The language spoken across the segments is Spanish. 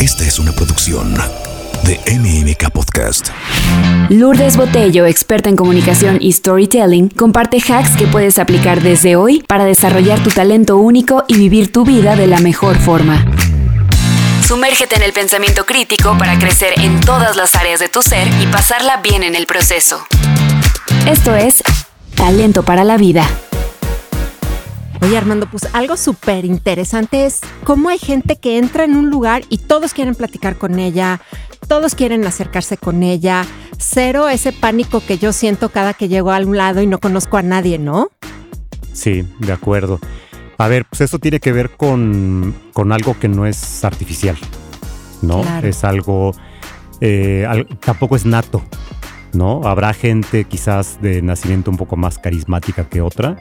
Esta es una producción de MMK Podcast. Lourdes Botello, experta en comunicación y storytelling, comparte hacks que puedes aplicar desde hoy para desarrollar tu talento único y vivir tu vida de la mejor forma. Sumérgete en el pensamiento crítico para crecer en todas las áreas de tu ser y pasarla bien en el proceso. Esto es Talento para la Vida. Oye Armando, pues algo súper interesante es cómo hay gente que entra en un lugar y todos quieren platicar con ella, todos quieren acercarse con ella. Cero ese pánico que yo siento cada que llego a un lado y no conozco a nadie, ¿no? Sí, de acuerdo. A ver, pues eso tiene que ver con, con algo que no es artificial, ¿no? Es algo, eh, tampoco es nato, ¿no? Habrá gente quizás de nacimiento un poco más carismática que otra,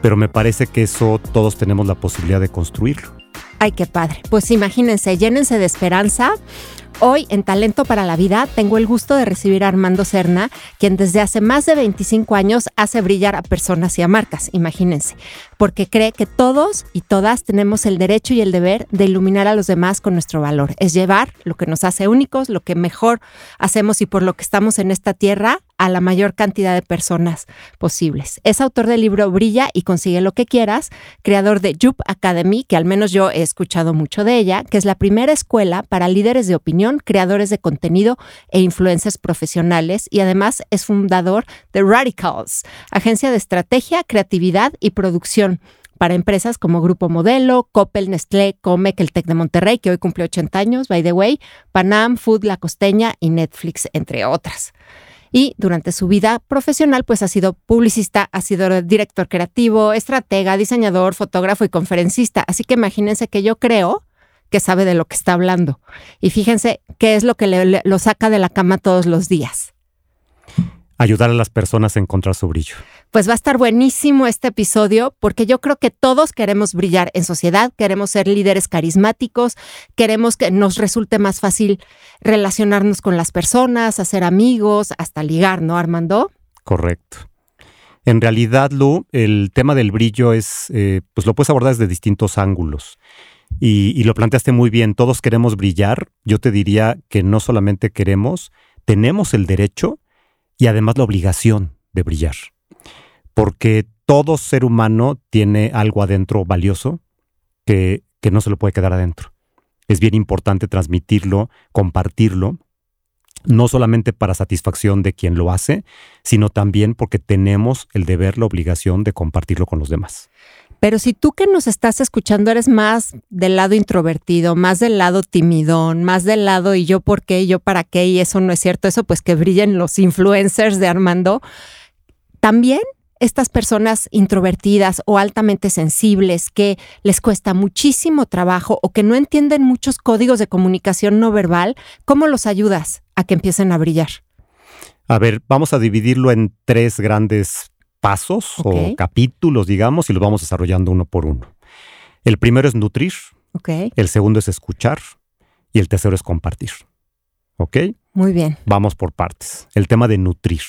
pero me parece que eso todos tenemos la posibilidad de construirlo. Ay, qué padre. Pues imagínense, llénense de esperanza. Hoy en Talento para la Vida tengo el gusto de recibir a Armando Serna, quien desde hace más de 25 años hace brillar a personas y a marcas, imagínense, porque cree que todos y todas tenemos el derecho y el deber de iluminar a los demás con nuestro valor. Es llevar lo que nos hace únicos, lo que mejor hacemos y por lo que estamos en esta tierra a la mayor cantidad de personas posibles. Es autor del libro Brilla y consigue lo que quieras, creador de Jup Academy, que al menos yo he escuchado mucho de ella, que es la primera escuela para líderes de opinión, creadores de contenido e influencers profesionales y además es fundador de Radicals, agencia de estrategia, creatividad y producción para empresas como Grupo Modelo, Coppel, Nestlé, Comec, el Tec de Monterrey, que hoy cumple 80 años, by the way, Panam, Food La Costeña y Netflix, entre otras y durante su vida profesional pues ha sido publicista, ha sido director creativo, estratega, diseñador, fotógrafo y conferencista. Así que imagínense que yo creo que sabe de lo que está hablando. Y fíjense qué es lo que le, lo saca de la cama todos los días ayudar a las personas a encontrar su brillo. Pues va a estar buenísimo este episodio porque yo creo que todos queremos brillar en sociedad, queremos ser líderes carismáticos, queremos que nos resulte más fácil relacionarnos con las personas, hacer amigos, hasta ligar, ¿no, Armando? Correcto. En realidad, Lu, el tema del brillo es, eh, pues lo puedes abordar desde distintos ángulos. Y, lo planteaste muy bien, todos queremos brillar. Yo te diría que no solamente queremos, tenemos el derecho y además la obligación de brillar. Porque todo ser humano tiene algo adentro valioso que, que no se lo puede quedar adentro. Es bien importante transmitirlo, compartirlo, no solamente para satisfacción de quien lo hace, sino también porque tenemos el deber, la obligación de compartirlo con los demás. Pero si tú que nos estás escuchando eres más del lado introvertido, más del lado timidón, más del lado y yo por qué, y yo para qué, y eso no es cierto, eso pues que brillen los influencers de Armando, también estas personas introvertidas o altamente sensibles que les cuesta muchísimo trabajo o que no entienden muchos códigos de comunicación no verbal, ¿cómo los ayudas a que empiecen a brillar? A ver, vamos a dividirlo en tres grandes pasos o capítulos, digamos, y los vamos desarrollando uno por uno. El primero es nutrir, el segundo es escuchar y el tercero es compartir. ¿Ok? Muy bien. Vamos por partes. El tema de nutrir.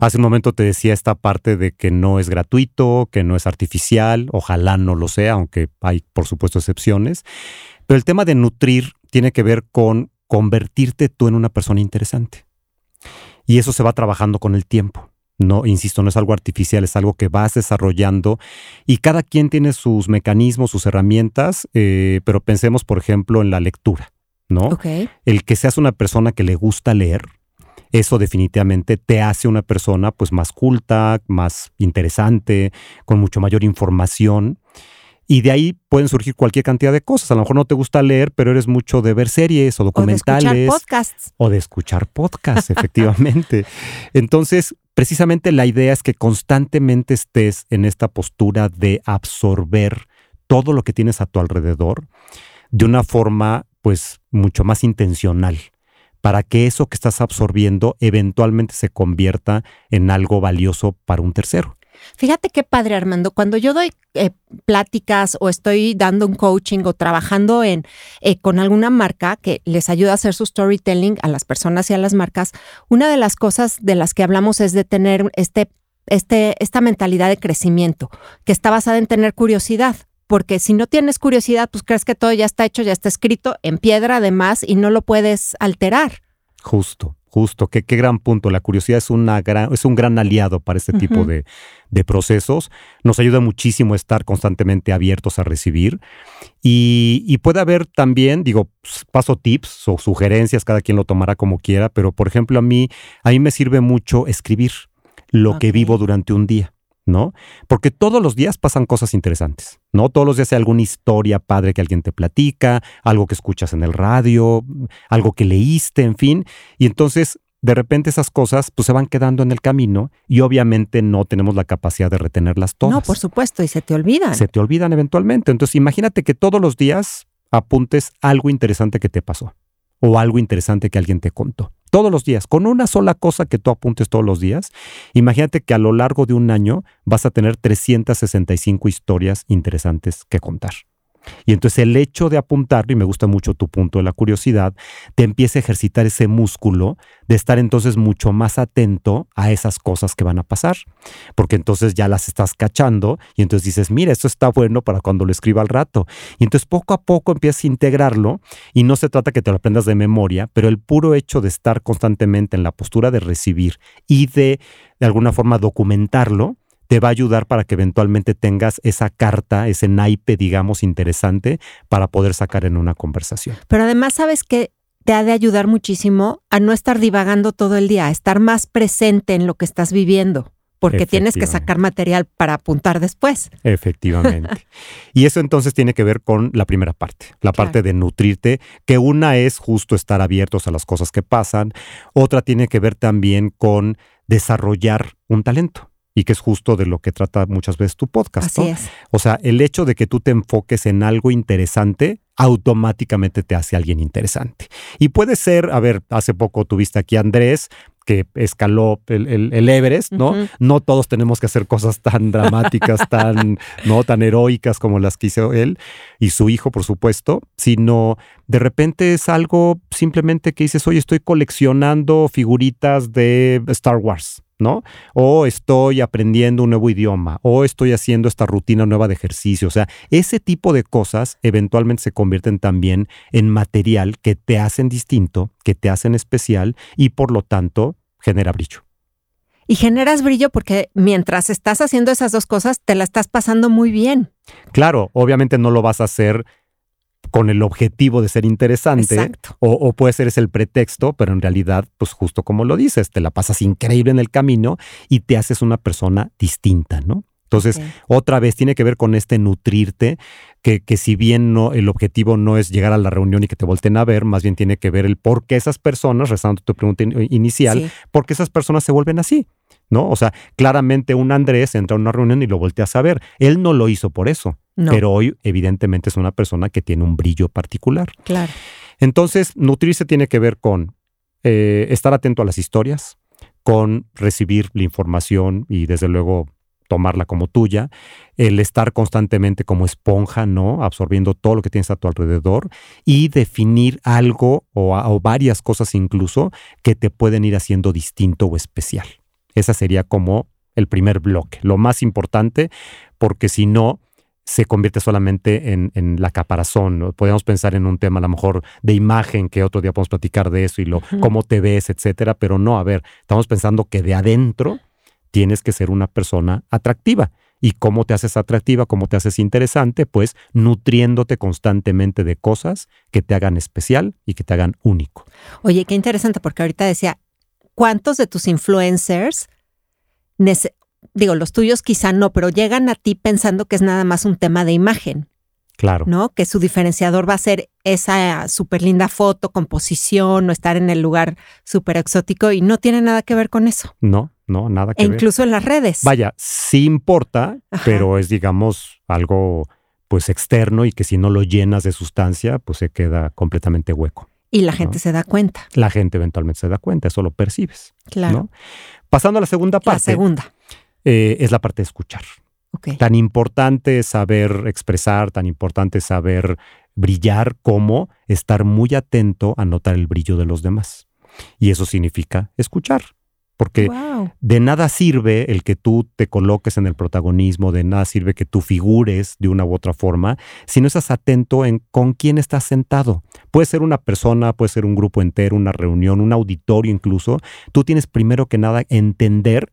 Hace un momento te decía esta parte de que no es gratuito, que no es artificial, ojalá no lo sea, aunque hay por supuesto excepciones. Pero el tema de nutrir tiene que ver con convertirte tú en una persona interesante. Y eso se va trabajando con el tiempo. No, insisto, no es algo artificial, es algo que vas desarrollando y cada quien tiene sus mecanismos, sus herramientas, eh, pero pensemos, por ejemplo, en la lectura, ¿no? El que seas una persona que le gusta leer, eso definitivamente te hace una persona pues más culta, más interesante, con mucho mayor información. Y de ahí pueden surgir cualquier cantidad de cosas. A lo mejor no te gusta leer, pero eres mucho de ver series o documentales. O de escuchar podcasts. O de escuchar podcasts, efectivamente. Entonces, precisamente la idea es que constantemente estés en esta postura de absorber todo lo que tienes a tu alrededor de una forma pues mucho más intencional para que eso que estás absorbiendo eventualmente se convierta en algo valioso para un tercero. Fíjate qué padre, Armando. Cuando yo doy eh, pláticas o estoy dando un coaching o trabajando en, eh, con alguna marca que les ayuda a hacer su storytelling a las personas y a las marcas, una de las cosas de las que hablamos es de tener este, este, esta mentalidad de crecimiento, que está basada en tener curiosidad porque si no tienes curiosidad, pues crees que todo ya está hecho, ya está escrito en piedra además y no lo puedes alterar. Justo, justo. Qué, qué gran punto. La curiosidad es, una gran, es un gran aliado para este tipo de, de procesos. Nos ayuda muchísimo a estar constantemente abiertos a recibir. Y, y, puede haber también, digo, paso tips o sugerencias, cada quien lo tomará como quiera, pero por ejemplo a mí, a mí me sirve mucho escribir lo okay. que vivo durante un día. ¿No? Porque todos los días pasan cosas interesantes, ¿no? Todos los días hay alguna historia padre que alguien te platica, algo que escuchas en el radio, algo que leíste, en fin. Y entonces, de repente esas cosas pues se van quedando en el camino y obviamente no tenemos la capacidad de retenerlas todas. No, por supuesto, y se te olvidan. Se te olvidan eventualmente. Entonces, imagínate que todos los días apuntes algo interesante que te pasó o algo interesante que alguien te contó todos los días, con una sola cosa que tú apuntes todos los días, imagínate que a lo largo de un año vas a tener 365 historias interesantes que contar. Y entonces el hecho de apuntarlo, y me gusta mucho tu punto de la curiosidad, te empieza a ejercitar ese músculo de estar entonces mucho más atento a esas cosas que van a pasar. Porque entonces ya las estás cachando y entonces dices, mira, esto está bueno para cuando lo escriba al rato. Y entonces poco a poco empiezas a integrarlo y no se trata que te lo aprendas de memoria, pero el puro hecho de estar constantemente en la postura de recibir y de de alguna forma documentarlo, te va a ayudar para que eventualmente tengas esa carta, ese naipe, digamos, interesante para poder sacar en una conversación. Pero además, ¿sabes que Te ha de ayudar muchísimo a no estar divagando todo el día, a estar más presente en lo que estás viviendo, porque tienes que sacar material para apuntar después. Efectivamente. y eso entonces tiene que ver con la primera parte, la claro. parte de nutrirte, que una es justo estar abiertos a las cosas que pasan, otra tiene que ver también con desarrollar un talento y que es justo de lo que trata muchas veces tu podcast. Así ¿no? es. O sea, el hecho de que tú te enfoques en algo interesante automáticamente te hace alguien interesante. Y puede ser, a ver, hace poco tuviste aquí a Andrés, que escaló el, el, el Everest, ¿no? Uh -huh. No todos tenemos que hacer cosas tan dramáticas, tan, ¿no? tan heroicas como las que hizo él y su hijo, por supuesto, sino de repente es algo simplemente que dices, oye, estoy coleccionando figuritas de Star Wars, ¿no? O estoy aprendiendo un nuevo idioma, o estoy haciendo esta rutina nueva de ejercicio. O sea, ese tipo de cosas eventualmente se convierten también en material que te hacen distinto, que te hacen especial y por lo tanto genera brillo. Y generas brillo porque mientras estás haciendo esas dos cosas, te la estás pasando muy bien. Claro, obviamente no lo vas a hacer con el objetivo de ser interesante o, o, puede ser ese el pretexto, pero en realidad, pues justo como lo dices, te la pasas increíble en el camino y te haces una persona distinta, ¿no? Entonces, okay. otra vez tiene que ver con este nutrirte, que, que si bien no, el objetivo no es llegar a la reunión y que te volten a ver, más bien tiene que ver el por qué esas personas, rezando tu pregunta inicial, sí. por qué esas personas se vuelven así. ¿No? O sea, claramente un Andrés entra a una reunión y lo voltea a saber. Él no lo hizo por eso, no. pero hoy evidentemente es una persona que tiene un brillo particular. Claro. Entonces, nutrirse tiene que ver con eh, estar atento a las historias, con recibir la información y desde luego tomarla como tuya, el estar constantemente como esponja, ¿no? Absorbiendo todo lo que tienes a tu alrededor y definir algo o, o varias cosas incluso que te pueden ir haciendo distinto o especial. Esa sería como el primer bloque, lo más importante, porque si no, se convierte solamente en, en la caparazón. Podemos pensar en un tema a lo mejor de imagen, que otro día podemos platicar de eso y lo, uh -huh. cómo te ves, etcétera, pero no, a ver, estamos pensando que de adentro tienes que ser una persona atractiva. ¿Y cómo te haces atractiva? ¿Cómo te haces interesante? Pues nutriéndote constantemente de cosas que te hagan especial y que te hagan único. Oye, qué interesante, porque ahorita decía, ¿cuántos de tus influencers, digo, los tuyos quizá no, pero llegan a ti pensando que es nada más un tema de imagen? Claro. ¿No? Que su diferenciador va a ser esa súper linda foto, composición o estar en el lugar súper exótico y no tiene nada que ver con eso. No, no, nada que e ver. incluso en las redes. Vaya, sí importa, Ajá. pero es, digamos, algo pues externo y que si no lo llenas de sustancia, pues se queda completamente hueco. Y la gente ¿no? se da cuenta. La gente eventualmente se da cuenta, eso lo percibes. Claro. ¿no? Pasando a la segunda parte. La segunda. Eh, es la parte de escuchar. Okay. Tan importante es saber expresar, tan importante es saber brillar como estar muy atento a notar el brillo de los demás. Y eso significa escuchar. Porque Wow. de nada sirve el que tú te coloques en el protagonismo, de nada sirve que tú figures de una u otra forma, si no estás atento en con quién estás sentado. Puede ser una persona, puede ser un grupo entero, una reunión, un auditorio incluso. Tú tienes primero que nada entender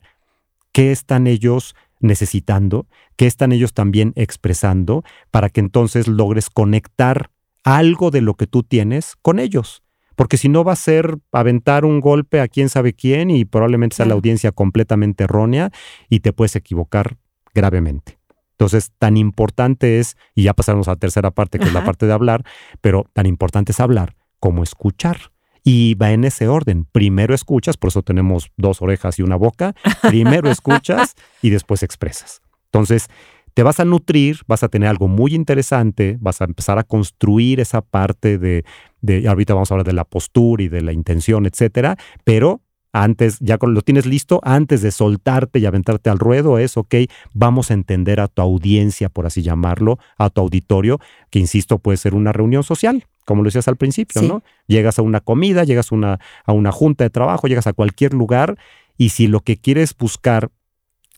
qué están ellos necesitando, qué están ellos también expresando, para que entonces logres conectar algo de lo que tú tienes con ellos. Porque si no va a ser aventar un golpe a quién sabe quién y probablemente sea la audiencia completamente errónea y te puedes equivocar gravemente. Entonces, tan importante es, y ya pasamos a la tercera parte, que es la parte de hablar, pero tan importante es hablar como escuchar. Y va en ese orden. Primero escuchas, por eso tenemos dos orejas y una boca. Primero escuchas y después expresas. Entonces, te vas a nutrir, vas a tener algo muy interesante, vas a empezar a construir esa parte de, de ahorita vamos a hablar de la postura y de la intención, etcétera, pero antes, ya lo tienes listo, antes de soltarte y aventarte al ruedo, es, ok, vamos a entender a tu audiencia, por así llamarlo, a tu auditorio, que insisto, puede ser una reunión social, como lo decías al principio, Sí. ¿no? Llegas a una comida, llegas a una, a una junta de trabajo, llegas a cualquier lugar, y si lo que quieres buscar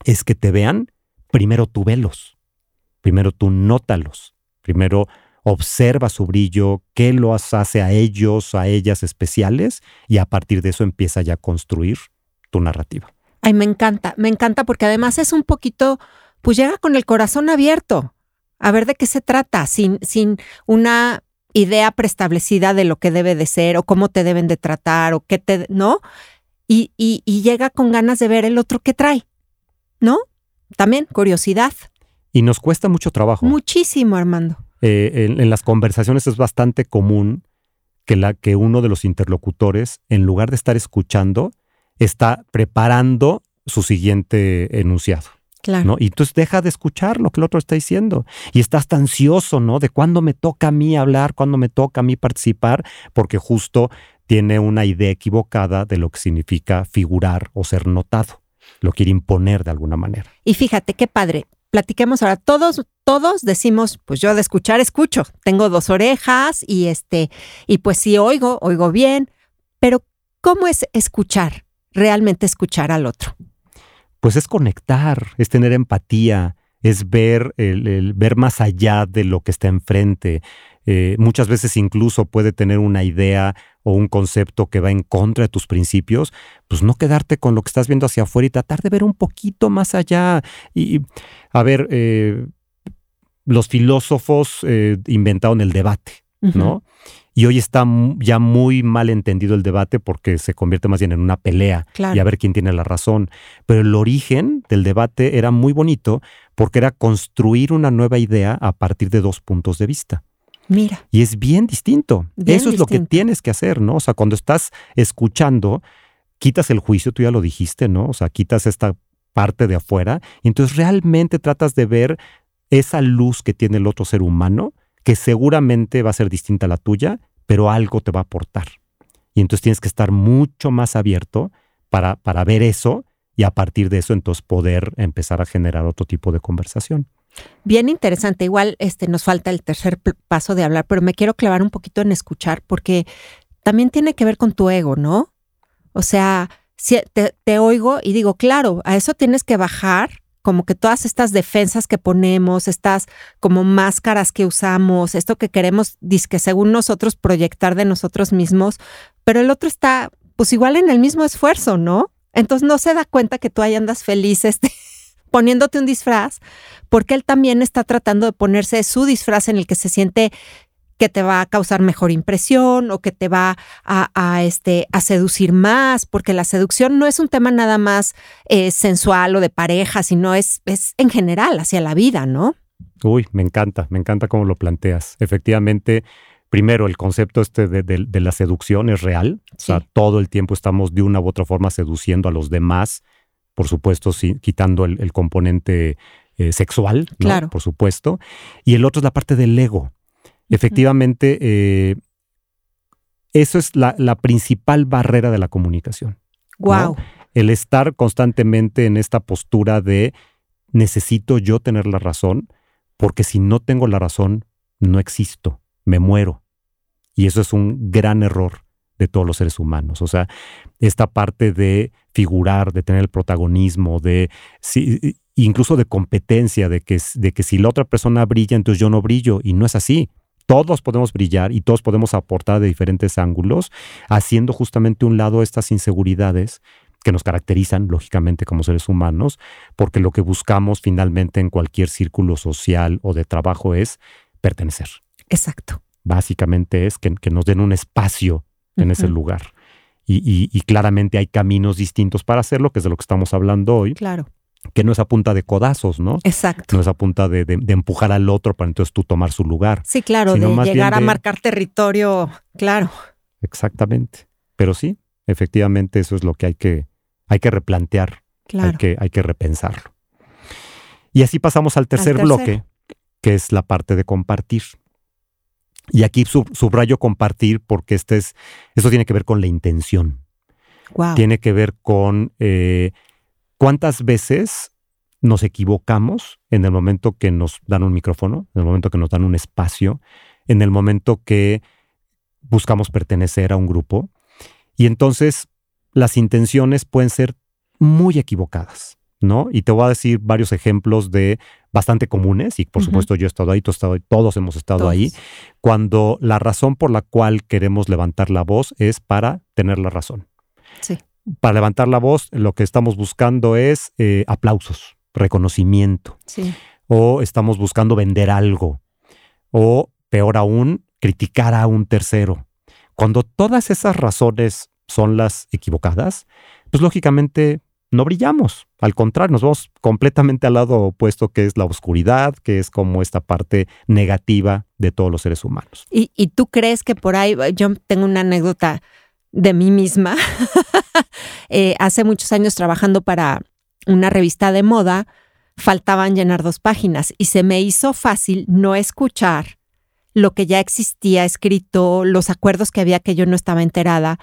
es que te vean, primero tú velos, primero tú nótalos, primero observa su brillo, qué los hace a ellos, a ellas especiales, y a partir de eso empieza ya a construir tu narrativa. Ay, me encanta, me encanta porque además es un poquito, pues llega con el corazón abierto a ver de qué se trata, sin, sin una idea preestablecida de lo que debe de ser o cómo te deben de tratar o qué te, ¿no? Y, y, y llega con ganas de ver el otro que trae, ¿no? También curiosidad. Y nos cuesta mucho trabajo. Muchísimo, Armando. Eh, en, en las conversaciones es bastante común que, la, que uno de los interlocutores, en lugar de estar escuchando, está preparando su siguiente enunciado. Claro. ¿no? Y entonces deja de escuchar lo que el otro está diciendo. Y estás tan ansioso, ¿no? De cuándo me toca a mí hablar, cuándo me toca a mí participar, porque justo tiene una idea equivocada de lo que significa figurar o ser notado. Lo quiere imponer de alguna manera. Y fíjate qué padre. Platiquemos ahora. Todos, todos decimos, pues yo de escuchar escucho. Tengo dos orejas y este, y pues si oigo, oigo bien. Pero ¿cómo es escuchar? Realmente escuchar al otro. Pues es conectar, es tener empatía, es ver, el, el ver más allá de lo que está enfrente. Eh, muchas veces incluso puede tener una idea o un concepto que va en contra de tus principios, pues no quedarte con lo que estás viendo hacia afuera y tratar de ver un poquito más allá. Y, a ver, eh, los filósofos eh, inventaron el debate, ¿no? Y hoy está ya muy mal entendido el debate porque se convierte más bien en una pelea Claro. y a ver quién tiene la razón. Pero el origen del debate era muy bonito porque era construir una nueva idea a partir de dos puntos de vista. Mira. Y es bien distinto. Bien Eso es lo que tienes que hacer, ¿no? O sea, cuando estás escuchando, quitas el juicio, tú ya lo dijiste, ¿no? O sea, quitas esta parte de afuera y entonces realmente tratas de ver esa luz que tiene el otro ser humano, que seguramente va a ser distinta a la tuya, pero algo te va a aportar. Y entonces tienes que estar mucho más abierto para, para ver eso y a partir de eso entonces poder empezar a generar otro tipo de conversación. Bien interesante. Igual este, nos falta el tercer paso de hablar, pero me quiero clavar un poquito en escuchar porque también tiene que ver con tu ego, ¿no? O sea, si te, te oigo y digo, claro, a eso tienes que bajar como que todas estas defensas que ponemos, estas como máscaras que usamos, esto que queremos, que según nosotros proyectar de nosotros mismos, pero el otro está pues igual en el mismo esfuerzo, ¿no? Entonces no se da cuenta que tú ahí andas feliz este, poniéndote un disfraz, porque él también está tratando de ponerse su disfraz en el que se siente que te va a causar mejor impresión o que te va a, a, este, a seducir más, porque la seducción no es un tema nada más eh, sensual o de pareja, sino es, es en general hacia la vida, ¿no? Uy, me encanta, me encanta cómo lo planteas. Efectivamente, primero, el concepto este de, de, de la seducción es real. Sí. O sea, todo el tiempo estamos de una u otra forma seduciendo a los demás, por supuesto, sí, quitando el, el componente eh, sexual, ¿no? Claro. por supuesto. Y el otro es la parte del ego. Efectivamente, eh, eso es la, la, principal barrera de la comunicación. Wow. ¿no? El estar constantemente en esta postura de necesito yo tener la razón, porque si no tengo la razón, no existo, me muero. Y eso es un gran error de todos los seres humanos. O sea, esta parte de figurar, de tener el protagonismo, de incluso de competencia, de que, de que si la otra persona brilla, entonces yo no brillo. Y no es así. Todos podemos brillar y todos podemos aportar de diferentes ángulos, haciendo justamente un lado estas inseguridades que nos caracterizan, lógicamente, como seres humanos, porque lo que buscamos finalmente en cualquier círculo social o de trabajo es pertenecer. Exacto. Básicamente es que, nos den un espacio en ese lugar. Y, claramente hay caminos distintos para hacerlo, que es de lo que estamos hablando hoy. Claro. Que no es a punta de codazos, ¿no? Exacto. No es a punta de, empujar al otro para entonces tú tomar su lugar. Sí, claro, de llegar a marcar territorio, claro. Exactamente. Pero sí, efectivamente eso es lo que hay que, hay que replantear. Claro. Hay que, hay que repensarlo. Y así pasamos al tercer bloque, que es la parte de compartir. Y aquí subrayo compartir porque este es, esto tiene que ver con la intención. Tiene que ver con eh, cuántas veces nos equivocamos en el momento que nos dan un micrófono, en el momento que nos dan un espacio, en el momento que buscamos pertenecer a un grupo. Y entonces las intenciones pueden ser muy equivocadas. ¿No? Y te voy a decir varios ejemplos de bastante comunes, y por supuesto yo he estado ahí, tú has estado ahí, todos hemos estado ahí, cuando la razón por la cual queremos levantar la voz es para tener la razón. Sí. Para levantar la voz, lo que estamos buscando es eh, aplausos, reconocimiento. Sí. O estamos buscando vender algo. O, peor aún, criticar a un tercero. Cuando todas esas razones son las equivocadas, pues lógicamente no brillamos. Al contrario, nos vamos completamente al lado opuesto, que es la oscuridad, que es como esta parte negativa de todos los seres humanos. ¿Y, tú crees que por ahí, yo tengo una anécdota de mí misma, eh, hace muchos años trabajando para una revista de moda, faltaban llenar dos páginas y se me hizo fácil no escuchar lo que ya existía escrito, los acuerdos que había que yo no estaba enterada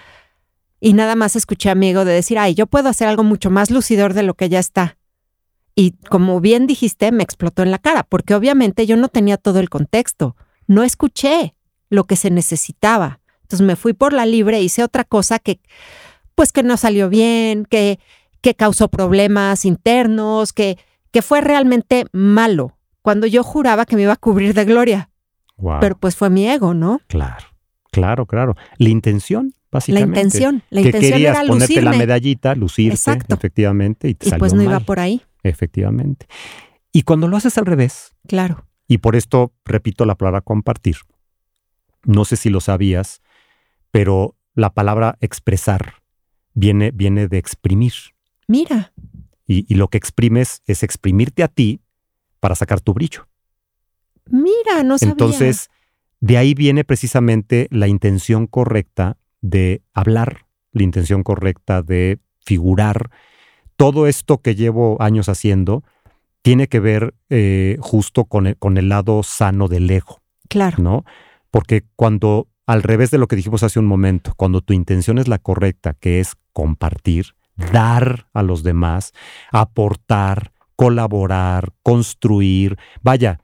y nada más escuché a mi ego de decir, ay, yo puedo hacer algo mucho más lucidor de lo que ya está. Y como bien dijiste, me explotó en la cara, porque obviamente yo no tenía todo el contexto, no escuché lo que se necesitaba. Entonces me fui por la libre, hice otra cosa que, pues que no salió bien, que, que causó problemas internos, que, que fue realmente malo, cuando yo juraba que me iba a cubrir de gloria. Pero pues fue mi ego, ¿no? Claro, claro, claro. La intención la intención, la que intención querías era ponerte la medallita, lucirte, efectivamente, y te y pues no iba por ahí. Efectivamente. Y cuando lo haces al revés. Claro. Y por esto repito la palabra compartir. No sé si lo sabías, pero la palabra expresar viene, viene de exprimir. Mira. Y, y lo que exprimes es exprimirte a ti para sacar tu brillo. Mira, no sabía. Entonces, de ahí viene precisamente la intención correcta de hablar, la intención correcta de figurar. Todo esto que llevo años haciendo tiene que ver eh, justo con el, con el lado sano del ego. Claro. ¿No? Porque cuando, al revés de lo que dijimos hace un momento, cuando tu intención es la correcta, que es compartir, dar a los demás, aportar, colaborar, construir, vaya,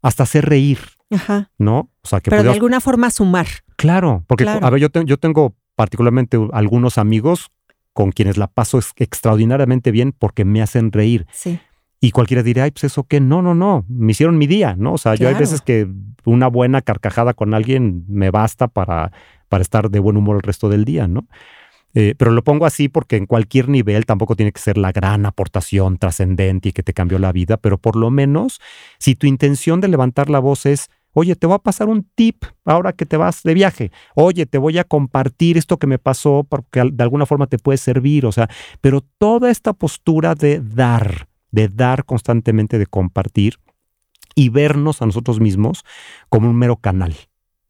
hasta hacer reír. Ajá. ¿No? O sea, que Pero de alguna forma sumar. Claro, porque, a ver, yo, yo tengo particularmente algunos amigos con quienes la paso extraordinariamente bien porque me hacen reír. Sí. Y cualquiera dirá, ay, pues eso qué, no, no, no, me hicieron mi día, ¿no? O sea, yo hay veces que una buena carcajada con alguien me basta para, para estar de buen humor el resto del día, ¿no? Eh, pero lo pongo así porque en cualquier nivel tampoco tiene que ser la gran aportación trascendente y que te cambió la vida, pero por lo menos si tu intención de levantar la voz es Oye, te voy a pasar un tip ahora que te vas de viaje. Oye, te voy a compartir esto que me pasó porque de alguna forma te puede servir. O sea, pero toda esta postura de dar, de dar constantemente, de compartir y vernos a nosotros mismos como un mero canal.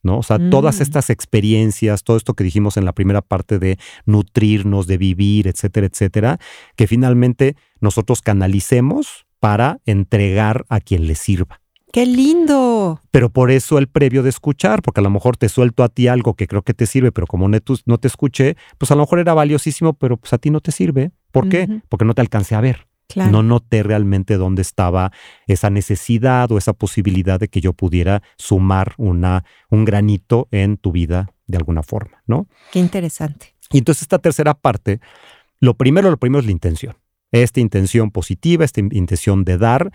¿no? O sea, todas mm. estas experiencias, todo esto que dijimos en la primera parte de nutrirnos, de vivir, etcétera, etcétera, que finalmente nosotros canalicemos para entregar a quien le sirva. ¡Qué lindo! Pero por eso el previo de escuchar, porque a lo mejor te suelto a ti algo que creo que te sirve, pero como no te escuché, pues a lo mejor era valiosísimo, pero pues a ti no te sirve. ¿Por qué? Porque no te alcancé a ver. No noté realmente dónde estaba esa necesidad o esa posibilidad de que yo pudiera sumar una, un granito en tu vida de alguna forma, ¿no? Qué interesante. Y entonces esta tercera parte, lo primero, lo primero es la intención. Esta intención positiva, esta intención de dar,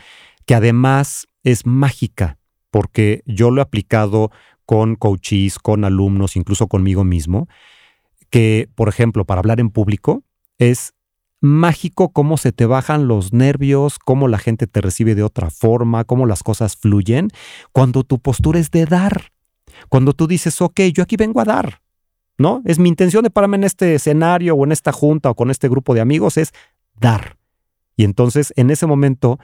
que además es mágica, porque yo lo he aplicado con coaches, con alumnos, incluso conmigo mismo, que, por ejemplo, para hablar en público, es mágico cómo se te bajan los nervios, cómo la gente te recibe de otra forma, cómo las cosas fluyen, cuando tu postura es de dar. Cuando tú dices, ok, yo aquí vengo a dar, ¿no? Es mi intención de pararme en este escenario o en esta junta o con este grupo de amigos, es dar. Y entonces, en ese momento,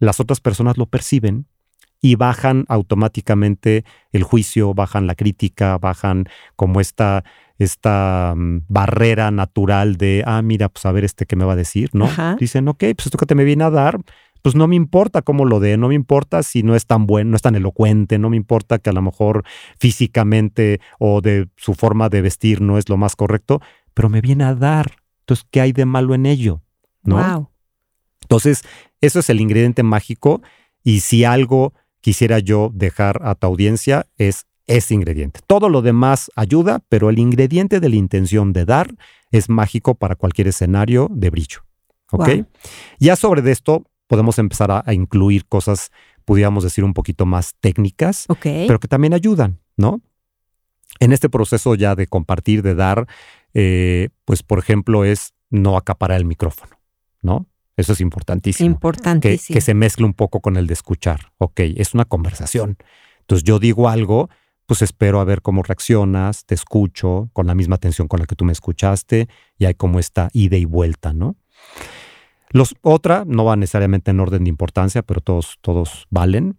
las otras personas lo perciben y bajan automáticamente el juicio, bajan la crítica, bajan como esta, esta mm, barrera natural de, ah, mira, pues a ver este que me va a decir, ¿no? Dicen, ok, pues esto que te me viene a dar, pues no me importa cómo lo dé, no me importa si no es tan bueno, no es tan elocuente, no me importa que a lo mejor físicamente o de su forma de vestir no es lo más correcto, pero me viene a dar. Entonces, ¿qué hay de malo en ello? ¿No? Wow. Entonces, eso es el ingrediente mágico y si algo quisiera yo dejar a tu audiencia es ese ingrediente. Todo lo demás ayuda, pero el ingrediente de la intención de dar es mágico para cualquier escenario de brillo. ¿Ok? Ya sobre esto podemos empezar a, incluir cosas, pudiéramos decir, un poquito más técnicas, pero que también ayudan, ¿no? En este proceso ya de compartir, de dar, eh, pues por ejemplo, es no acaparar el micrófono, ¿no? Eso es importantísimo. Importantísimo. Que, se mezcle un poco con el de escuchar. Ok, es una conversación. Entonces yo digo algo, pues espero a ver cómo reaccionas, te escucho con la misma atención con la que tú me escuchaste y hay como esta ida y vuelta, ¿no? Los, otra, no va necesariamente en orden de importancia, pero todos, todos valen,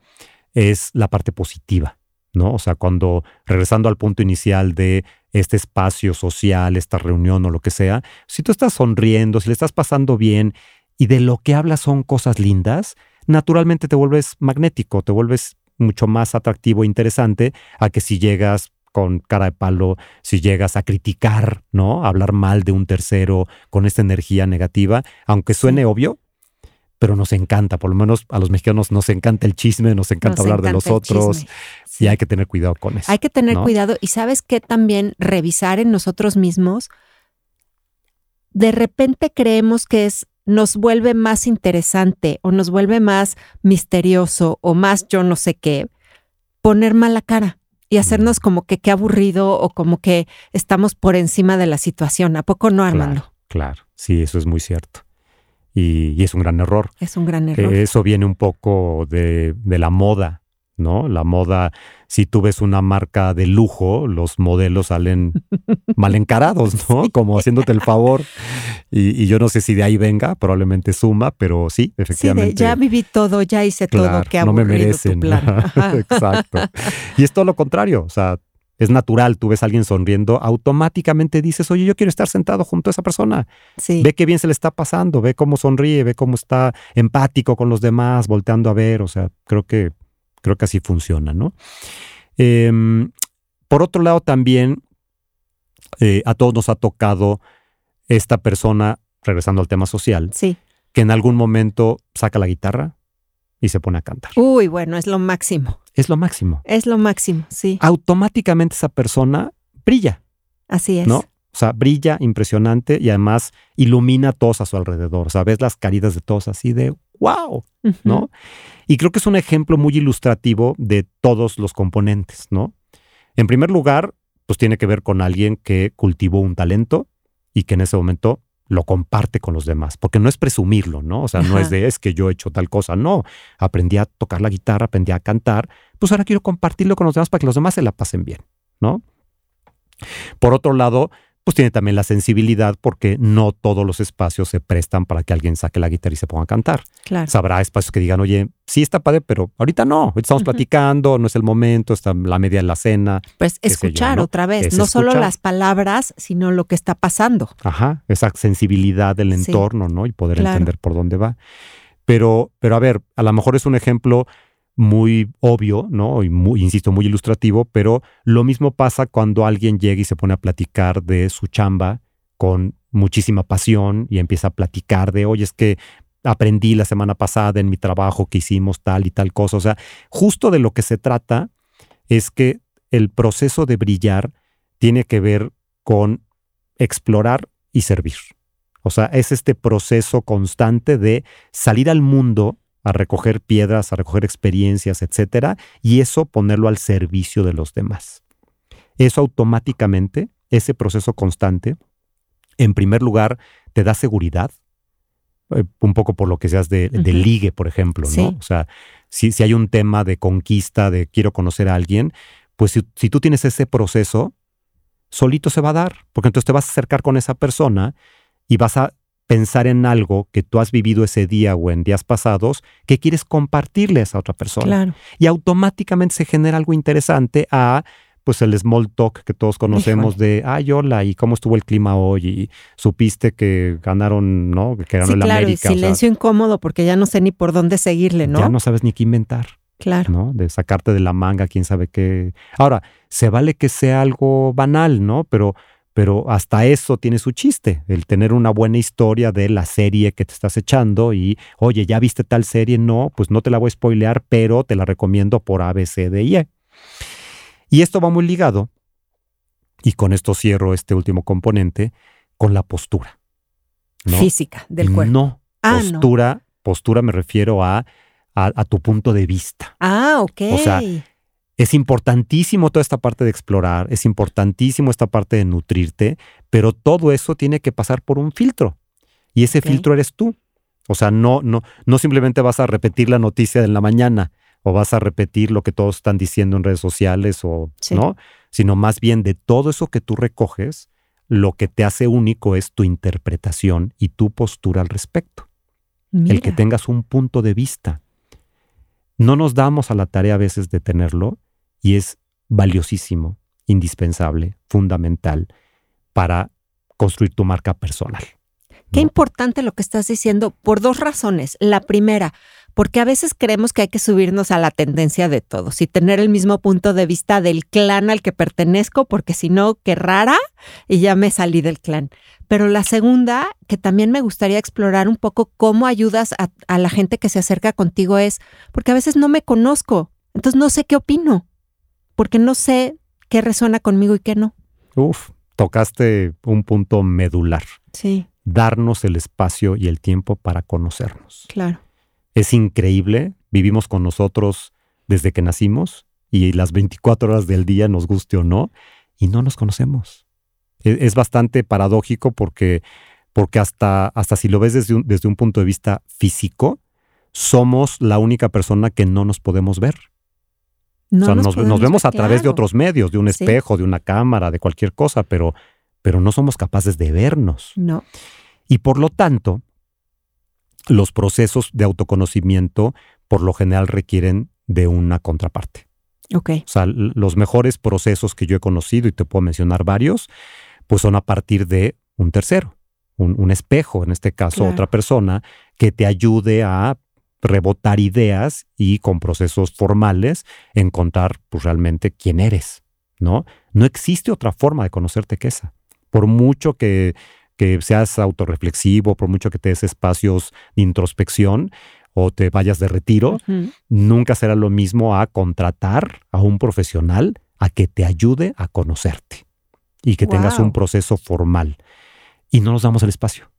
es la parte positiva, ¿no? O sea, cuando, regresando al punto inicial de este espacio social, esta reunión o lo que sea, si tú estás sonriendo, si le estás pasando bien y de lo que hablas son cosas lindas, naturalmente te vuelves magnético, te vuelves mucho más atractivo e interesante a que si llegas con cara de palo, si llegas a criticar, ¿no? A hablar mal de un tercero con esta energía negativa, aunque suene obvio, pero nos encanta, por lo menos a los mexicanos nos encanta el chisme, nos encanta hablar de los otros y hay que tener cuidado con eso. Hay que tener cuidado y sabes que también revisar en nosotros mismos, de repente creemos que es nos vuelve más interesante o nos vuelve más misterioso o más yo no sé qué, poner mala cara y hacernos como que qué aburrido o como que estamos por encima de la situación. ¿A poco no, Armando? Claro, sí, eso es muy cierto. Y, es un gran error. Es un gran error. eso viene un poco de, de la moda ¿no? La moda, si tú ves una marca de lujo, los modelos salen mal encarados, ¿no? Como haciéndote el favor. Y, yo no sé si de ahí venga, probablemente suma, pero sí, efectivamente. ya viví todo, ya hice todo, que no me merecen. Exacto. Y es todo lo contrario, o sea, es natural, tú ves a alguien sonriendo, automáticamente dices, oye, yo quiero estar sentado junto a esa persona. Sí. Ve qué bien se le está pasando, ve cómo sonríe, ve cómo está empático con los demás, volteando a ver, o sea, creo que Creo que así funciona, ¿no? Em, por otro lado, también eh, a todos nos ha tocado esta persona, regresando al tema social, sí. que en algún momento saca la guitarra y se pone a cantar. Uy, bueno, es lo máximo. Es lo máximo. Es lo máximo, sí. Automáticamente esa persona brilla. Así es. ¿No? O sea, brilla impresionante y además ilumina a todos a su alrededor. O sea, ves las caritas de todos así de wow, ¿no? Y creo que es un ejemplo muy ilustrativo de todos los componentes, ¿no? En primer lugar, pues tiene que ver con alguien que cultivó un talento y que en ese momento lo comparte con los demás, porque no es presumirlo, ¿no? O sea, no es de es que yo he hecho tal cosa, no, aprendí a tocar la guitarra, aprendí a cantar, pues ahora quiero compartirlo con los demás para que los demás se la pasen bien, ¿no? Por otro lado, pues tiene también la sensibilidad porque no todos los espacios se prestan para que alguien saque la guitarra y se ponga a cantar. Claro. Habrá espacios que digan, oye, sí está padre, pero ahorita no, ahorita estamos platicando, no es el momento, está la media de la cena. Pues escuchar otra vez, no solo las palabras, sino lo que está pasando. Ajá, esa sensibilidad del entorno, ¿no? Y poder entender por dónde va. Pero, pero a ver, a lo mejor es un ejemplo muy obvio, ¿no? Y muy, insisto, muy ilustrativo, pero lo mismo pasa cuando alguien llega y se pone a platicar de su chamba con muchísima pasión y empieza a platicar de, oye, es que aprendí la semana pasada en mi trabajo que hicimos tal y tal cosa. O sea, justo de lo que se trata es que el proceso de brillar tiene que ver con explorar y servir. O sea, es este proceso constante de salir al mundo a recoger piedras, a recoger experiencias, etcétera, y eso ponerlo al servicio de los demás. Eso automáticamente, ese proceso constante, en primer lugar, te da seguridad, eh, un poco por lo que seas de, ligue, por ejemplo, ¿no? O sea, si, si, hay un tema de conquista, de quiero conocer a alguien, pues si, si tú tienes ese proceso, solito se va a dar, porque entonces te vas a acercar con esa persona y vas a pensar en algo que tú has vivido ese día o en días pasados que quieres compartirle a esa otra persona. Y automáticamente se genera algo interesante a pues el small talk que todos conocemos de, ay, hola, ¿y cómo estuvo el clima hoy? Y supiste que ganaron, ¿no? Que ganó sí, el claro, América. silencio incómodo porque ya no sé ni por dónde seguirle, ¿no? Ya no sabes ni qué inventar. Claro. ¿no? De sacarte de la manga, quién sabe qué. Ahora, se vale que sea algo banal, ¿no? Pero, pero hasta eso tiene su chiste, el tener una buena historia de la serie que te estás echando y, oye, ¿ya viste tal serie? No, pues no te la voy a spoilear, pero te la recomiendo por A, B, C, D y E. Y esto va muy ligado, y con esto cierro este último componente, con la postura. Física del cuerpo. No, Ah, postura, postura me refiero a, a, a tu punto de vista. Ah, ok. O sea, es importantísimo toda esta parte de explorar, es importantísimo esta parte de nutrirte, pero todo eso tiene que pasar por un filtro. Y ese filtro eres tú. O sea, no, no, no simplemente vas a repetir la noticia de la mañana o vas a repetir lo que todos están diciendo en redes sociales o Sí. no, sino más bien de todo eso que tú recoges, lo que te hace único es tu interpretación y tu postura al respecto el que tengas un punto de vista. No nos damos a la tarea a veces de tenerlo y es valiosísimo, indispensable, fundamental para construir tu marca personal. Qué ¿no? importante lo que estás diciendo por dos razones. La primera, porque a veces creemos que hay que subirnos a la tendencia de todos y tener el mismo punto de vista del clan al que pertenezco, porque si no, qué rara, y ya me salí del clan. Pero la segunda, que también me gustaría explorar un poco cómo ayudas a, a la gente que se acerca contigo es, porque a veces no me conozco, entonces no sé qué opino, porque no sé qué resuena conmigo y qué no. Uf, tocaste un punto medular. Sí, Darnos el espacio y el tiempo para conocernos. claro. Es increíble, vivimos con nosotros desde que nacimos y las 24 horas del día, nos guste o no, y no nos conocemos. E- Es, bastante paradójico porque, porque hasta, hasta si lo ves desde un, desde un punto de vista físico, somos la única persona que no nos podemos ver. No o sea, nos nos, nos podemos vemos a través de otros medios, de un Sí. espejo, de una cámara, de cualquier cosa, pero, pero no somos capaces de vernos. No. Y por lo tanto, los procesos de autoconocimiento por lo general requieren de una contraparte. Ok. O sea, los mejores procesos que yo he conocido, y te puedo mencionar varios, pues son a partir de un tercero, un, un espejo, en este caso Claro. otra persona, que te ayude a rebotar ideas y con procesos formales encontrar pues, realmente quién eres, ¿no? No existe otra forma de conocerte que esa. Por mucho que, que seas autorreflexivo, por mucho que te des espacios de introspección o te vayas de retiro, nunca será lo mismo a contratar a un profesional a que te ayude a conocerte y que tengas un proceso formal. Y no nos damos el espacio.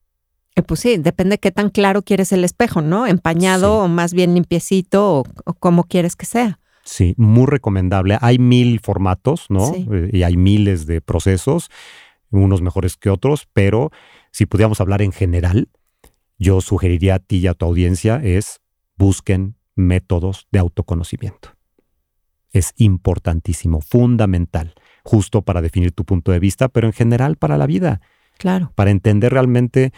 Eh, pues sí, depende qué tan claro quieres el espejo, ¿no? Empañado Sí. o más bien limpiecito o, o cómo quieres que sea. Sí, muy recomendable. Hay mil formatos, ¿no? Sí. Eh, Y hay miles de procesos, unos mejores que otros, pero si pudiéramos hablar en general, yo sugeriría a ti y a tu audiencia es busquen métodos de autoconocimiento. Es importantísimo, fundamental, justo para definir tu punto de vista, pero en general para la vida, Claro. para entender realmente,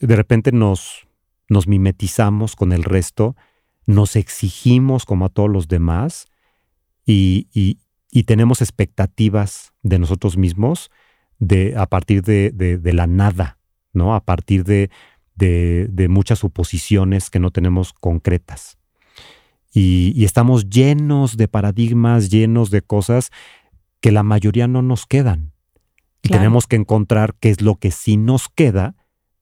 de repente nos, nos mimetizamos con el resto, nos exigimos como a todos los demás y, y- y tenemos expectativas de nosotros mismos de, a partir de, de- de la nada, ¿no? A partir de, de- muchas suposiciones que no tenemos concretas. Y, y estamos llenos de paradigmas, llenos de cosas que la mayoría no nos quedan. Y Claro. tenemos que encontrar qué es lo que sí nos queda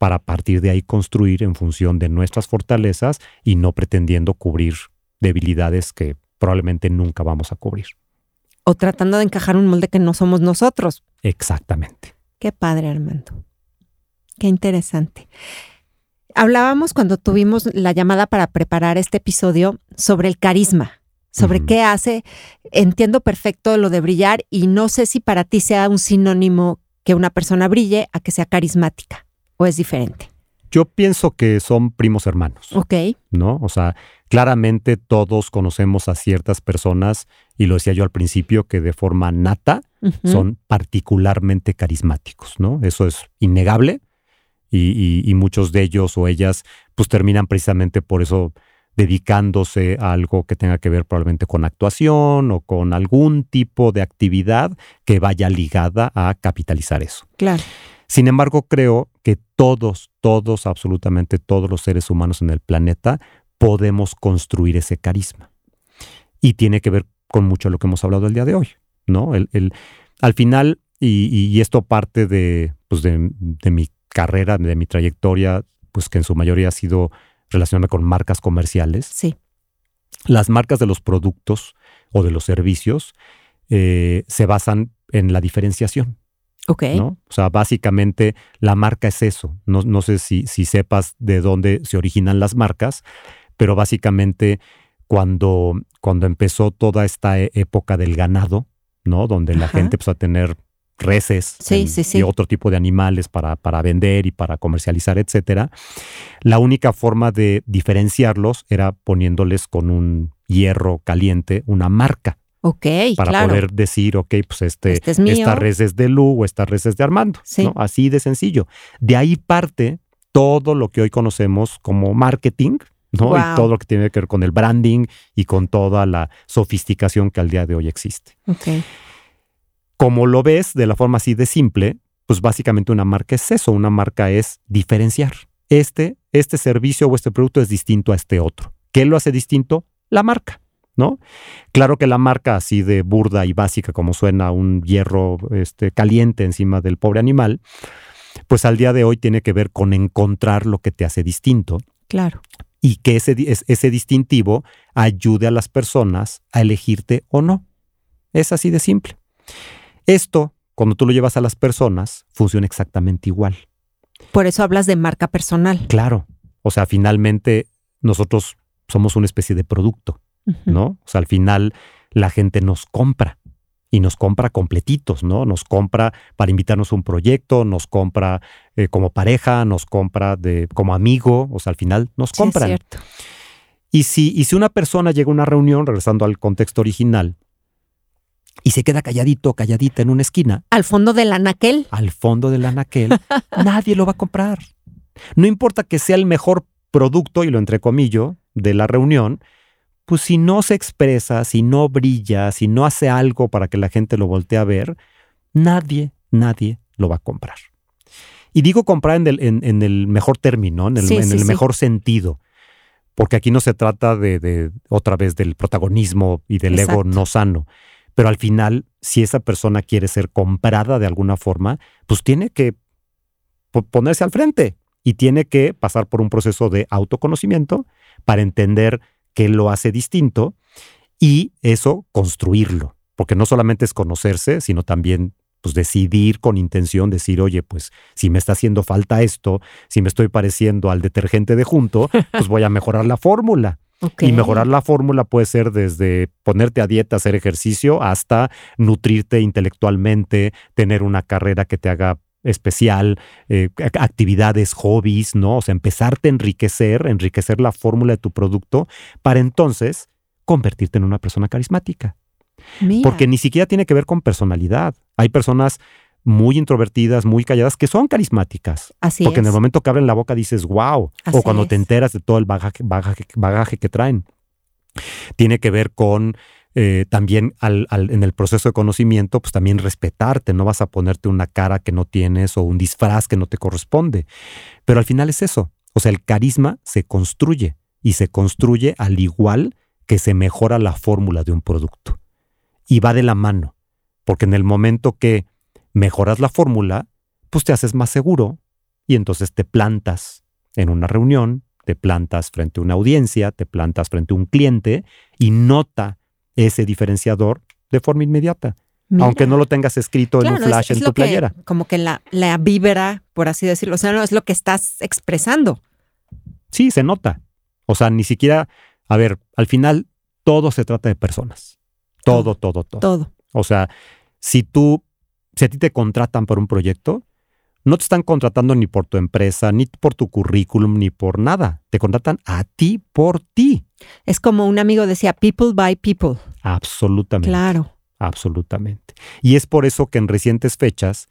para a partir de ahí construir en función de nuestras fortalezas y no pretendiendo cubrir debilidades que probablemente nunca vamos a cubrir. O tratando de encajar un molde que no somos nosotros. Exactamente. Qué padre, Armando. Qué interesante. Hablábamos cuando tuvimos la llamada para preparar este episodio sobre el carisma, sobre qué hace. Entiendo perfecto lo de brillar y no sé si para ti sea un sinónimo que una persona brille a que sea carismática o es diferente. Yo pienso que son primos hermanos. Ok, ¿no? O sea, claramente todos conocemos a ciertas personas, y lo decía yo al principio, que de forma nata son particularmente carismáticos, ¿no? Eso es innegable, y, y- y muchos de ellos o ellas, pues terminan precisamente por eso dedicándose a algo que tenga que ver probablemente con actuación o con algún tipo de actividad que vaya ligada a capitalizar eso. claro. Sin embargo, creo que todos, todos, absolutamente todos los seres humanos en el planeta podemos construir ese carisma. Y tiene que ver con mucho lo que hemos hablado el día de hoy, ¿no? El, el- al final, y, esto parte de, pues de, de mi carrera, de mi trayectoria, pues que en su mayoría ha sido relacionarme con marcas comerciales. Sí, Las marcas de los productos o de los servicios eh, se basan en la diferenciación. Ok. ¿no? O sea, básicamente la marca es eso. No, no sé si, si sepas de dónde se originan las marcas, pero básicamente cuando, cuando empezó toda esta e- época del ganado, ¿no? Donde la Ajá. gente empezó a tener reses Sí, en- sí, sí. y otro tipo de animales para, para vender y para comercializar, etcétera. La única forma de diferenciarlos era poniéndoles con un hierro caliente una marca Ok, para claro. poder decir, ok, pues este, Este es esta res es de Lu o esta res es de Armando. Sí. ¿no? Así de sencillo. De ahí parte todo lo que hoy conocemos como marketing, ¿no? Wow. Y todo lo que tiene que ver con el branding y con toda la sofisticación que al día de hoy existe. Ok, Como lo ves de la forma así de simple, pues básicamente una marca es eso, una marca es diferenciar. Este, este servicio o este producto es distinto a este otro. ¿Qué lo hace distinto? La marca, ¿no? Claro que la marca así de burda y básica como suena un hierro este, caliente encima del pobre animal, pues al día de hoy tiene que ver con encontrar lo que te hace distinto claro. y que ese, ese distintivo ayude a las personas a elegirte o no. Es así de simple. Esto, cuando tú lo llevas a las personas, funciona exactamente igual. Por eso hablas de marca personal. Claro. O sea, finalmente nosotros somos una especie de producto, ¿no? O sea, al final la gente nos compra y nos compra completitos, ¿no? Nos compra para invitarnos a un proyecto, nos compra eh, como pareja, nos compra de, como amigo, o sea, al final nos Sí, es compran. cierto. Y si, y si una persona llega a una reunión, regresando al contexto original, y se queda calladito, calladita en una esquina, Al fondo del anaquel. al fondo del anaquel, nadie lo va a comprar. No importa que sea el mejor producto, y lo entrecomillo, de la reunión, pues si no se expresa, si no brilla, si no hace algo para que la gente lo voltee a ver, nadie, nadie lo va a comprar. Y digo comprar en el, en- en el mejor término, en el, Sí, en sí, el sí. mejor sentido. Porque aquí no se trata de, de, otra vez del protagonismo y del ego no sano. Pero al final, si esa persona quiere ser comprada de alguna forma, pues tiene que po- ponerse al frente y tiene que pasar por un proceso de autoconocimiento para entender qué lo hace distinto y eso construirlo. Porque no solamente es conocerse, sino también pues decidir con intención, decir, oye, pues si me está haciendo falta esto, si me estoy pareciendo al detergente de junto, pues voy a mejorar la fórmula. Y mejorar la fórmula puede ser desde ponerte a dieta, hacer ejercicio, hasta nutrirte intelectualmente, tener una carrera que te haga especial, eh, ac- actividades, hobbies, ¿no? O sea, empezarte a enriquecer, enriquecer la fórmula de tu producto para entonces convertirte en una persona carismática. Mira. Porque ni siquiera tiene que ver con personalidad. Hay personas muy introvertidas, muy calladas, que son carismáticas. Así Porque en el momento que abren la boca dices, wow. Así o cuando te enteras de todo el bagaje, bagaje, bagaje que traen. Tiene que ver con eh, también al- al- en el proceso de conocimiento, pues también respetarte. No vas a ponerte una cara que no tienes o un disfraz que no te corresponde. Pero al final es eso. O sea, el carisma se construye y se construye al igual que se mejora la fórmula de un producto. Y va de la mano. Porque en el momento que mejoras la fórmula, pues te haces más seguro y entonces te plantas en una reunión, te plantas frente a una audiencia, te plantas frente a un cliente y nota ese diferenciador de forma inmediata. Mira. Aunque no lo tengas escrito en un flash es en lo tu que- playera. como que la, la vibra, por así decirlo. O sea, no es lo que estás expresando. Sí, se nota. O sea, ni siquiera, a ver, al final todo se trata de personas. Todo, todo, todo. Todo. O sea, si tú, si a ti te contratan por un proyecto, no te están contratando ni por tu empresa, ni por tu currículum, ni por nada. Te contratan a ti por ti. Es como un amigo decía, people by people. Absolutamente. Claro. Absolutamente. Y es por eso que en recientes fechas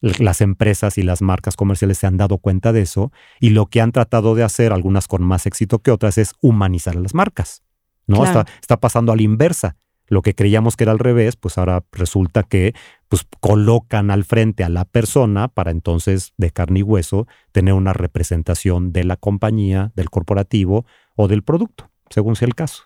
las empresas y las marcas comerciales se han dado cuenta de eso y lo que han tratado de hacer, algunas con más éxito que otras, es humanizar a las marcas. ¿no? Claro. Está, está pasando a la inversa. Lo que creíamos que era al revés, pues ahora resulta que pues, colocan al frente a la persona para entonces, de carne y hueso, tener una representación de la compañía, del corporativo o del producto, según sea el caso.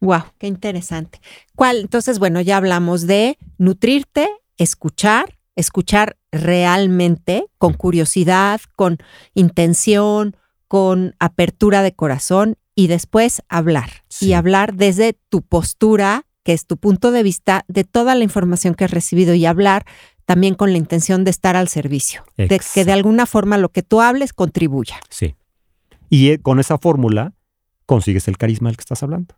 Wow, qué interesante. ¿Cuál? Entonces, bueno, ya hablamos de nutrirte, escuchar, escuchar realmente, con curiosidad, con intención, con apertura de corazón y después hablar. Sí. Y hablar desde tu postura, que es tu punto de vista de toda la información que has recibido y hablar también con la intención de estar al servicio, de que de alguna forma lo que tú hables contribuya. Sí. Y eh, con esa fórmula consigues el carisma del que estás hablando.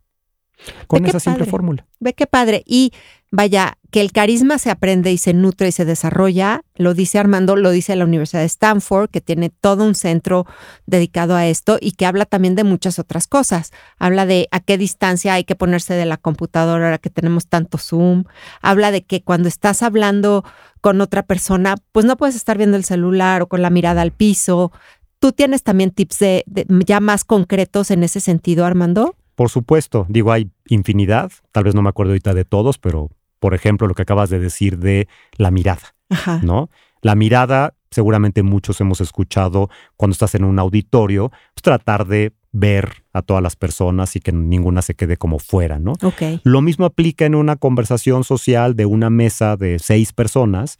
Con esa simple padre. fórmula. Ve qué padre. Y vaya, que el carisma se aprende y se nutre y se desarrolla, lo dice Armando, lo dice la Universidad de Stanford, que tiene todo un centro dedicado a esto y que habla también de muchas otras cosas. Habla de a qué distancia hay que ponerse de la computadora ahora que tenemos tanto Zoom. Habla de que cuando estás hablando con otra persona, pues no puedes estar viendo el celular o con la mirada al piso. ¿Tú tienes también tips de, de- ya más concretos en ese sentido, Armando? Por supuesto, digo, hay infinidad. Tal vez no me acuerdo ahorita de todos, pero por ejemplo, lo que acabas de decir de la mirada, Ajá. ¿no? La mirada, seguramente muchos hemos escuchado cuando estás en un auditorio, pues tratar de ver a todas las personas y que ninguna se quede como fuera, ¿no? Ok. Lo mismo aplica en una conversación social de una mesa de seis personas.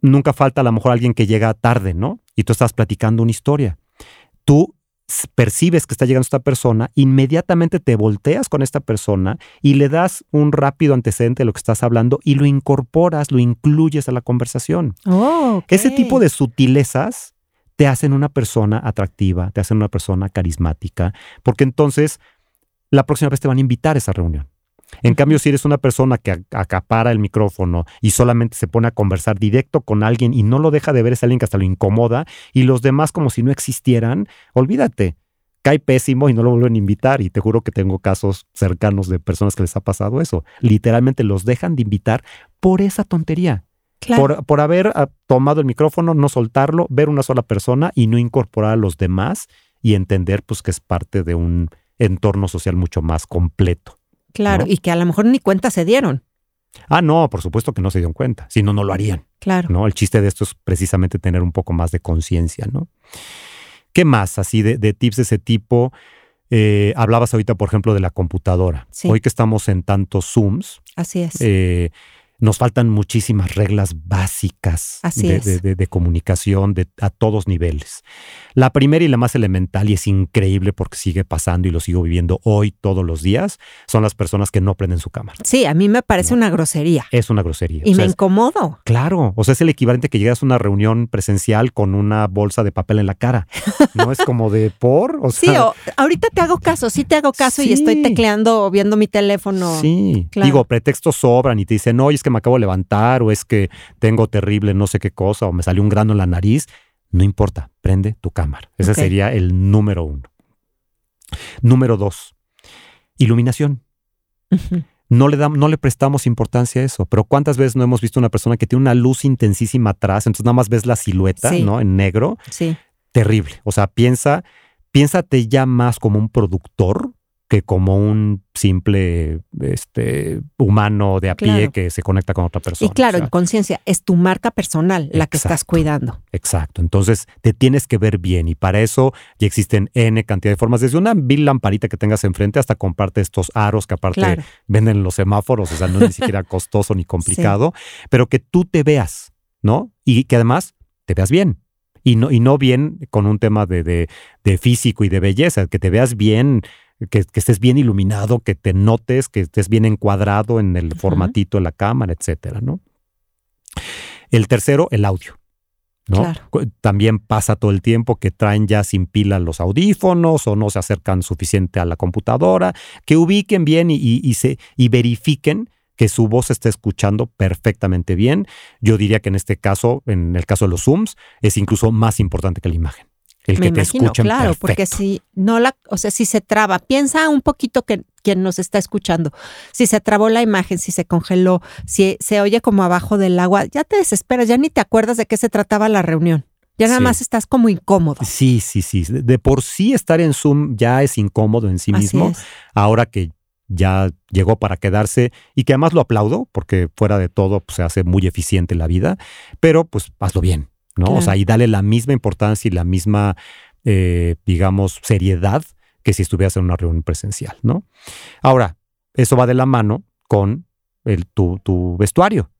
Nunca falta a lo mejor alguien que llega tarde, ¿no? Y tú estás platicando una historia. Tú percibes que está llegando esta persona, inmediatamente te volteas con esta persona y le das un rápido antecedente de lo que estás hablando y lo incorporas, lo incluyes a la conversación. Oh. Ese tipo de sutilezas te hacen una persona atractiva, te hacen una persona carismática, porque entonces la próxima vez te van a invitar a esa reunión. En cambio, si eres una persona que ac- acapara el micrófono y solamente se pone a conversar directo con alguien y no lo deja de ver, es alguien que hasta lo incomoda y los demás como si no existieran, olvídate. Cae pésimo y no lo vuelven a invitar. Y te juro que tengo casos cercanos de personas que les ha pasado eso. Literalmente los dejan de invitar por esa tontería. Claro. Por, por haber ah, tomado el micrófono, no soltarlo, ver una sola persona y no incorporar a los demás y entender pues que es parte de un entorno social mucho más completo. Claro, ¿no? y que a lo mejor ni cuenta se dieron. Ah, no, por supuesto que no se dieron cuenta, si no, no lo harían, Claro. ¿no? El chiste de esto es precisamente tener un poco más de conciencia, ¿no? ¿Qué más así de, de tips de ese tipo? Eh, hablabas ahorita, por ejemplo, de la computadora. Sí. Hoy que estamos en tantos Zooms, Así es. eh, nos faltan muchísimas reglas básicas de, de- de- de comunicación de, a todos niveles. La primera y la más elemental, y es increíble porque sigue pasando y lo sigo viviendo hoy todos los días, son las personas que no prenden su cámara. Sí, a mí me parece No. una grosería. Es una grosería. Y O sea, me es- incomodo. Claro, o sea, es el equivalente que llegas a una reunión presencial con una bolsa de papel en la cara. No es como de por, o Sí, sea, o, ahorita te hago caso, sí te hago caso y Sí. estoy tecleando o viendo mi teléfono. Sí, Claro. digo, pretextos sobran y te dicen, no, es que me acabo de levantar o es que tengo terrible no sé qué cosa o me salió un grano en la nariz. No importa, prende tu cámara. Ese sería el número uno. Número dos, iluminación. No le, dam- no le prestamos importancia a eso, pero ¿cuántas veces no hemos visto una persona que tiene una luz intensísima atrás, entonces nada más ves la silueta, Sí. ¿no? En negro, Sí, terrible. O sea, piensa, piénsate ya más como un productor que como un simple este, humano de a pie que se conecta con otra persona. y claro, O sea, en conciencia, es tu marca personal la que estás cuidando. exacto. Entonces te tienes que ver bien y para eso ya existen N cantidad de formas, desde una vil lamparita que tengas enfrente hasta comparte estos aros que aparte Claro. venden en los semáforos, o sea, no es ni siquiera costoso ni complicado, pero que tú te veas, ¿no? Y que además te veas bien. Y no, y no bien con un tema de, de- de físico y de belleza, que te veas bien que, estés bien iluminado, que te notes, que estés bien encuadrado en el formatito de la cámara, etcétera, ¿no? El tercero, el audio. También pasa todo el tiempo que traen ya sin pila los audífonos o no se acercan suficiente a la computadora, que ubiquen bien y, se, y verifiquen que su voz esté escuchando perfectamente bien. Yo diría que en este caso, en el caso de los Zooms, es incluso más importante que la imagen. El Me te imagino, escuchen claro, porque si no la, o sea, si se traba, piensa un poquito que quien nos está escuchando, si se trabó la imagen, si se congeló, si se oye como abajo del agua, ya te desesperas, ya ni te acuerdas de qué se trataba la reunión. Ya nada más estás como incómodo. Sí, sí, sí. De por sí estar en Zoom ya es incómodo en sí mismo. Ahora que ya llegó para quedarse y que además lo aplaudo porque fuera de todo pues, se hace muy eficiente la vida, pero pues hazlo bien, ¿no? O sea, y dale la misma importancia y la misma, eh, digamos, seriedad que si estuvieras en una reunión presencial, ¿no? Ahora, eso va de la mano con el, tu, tu vestuario.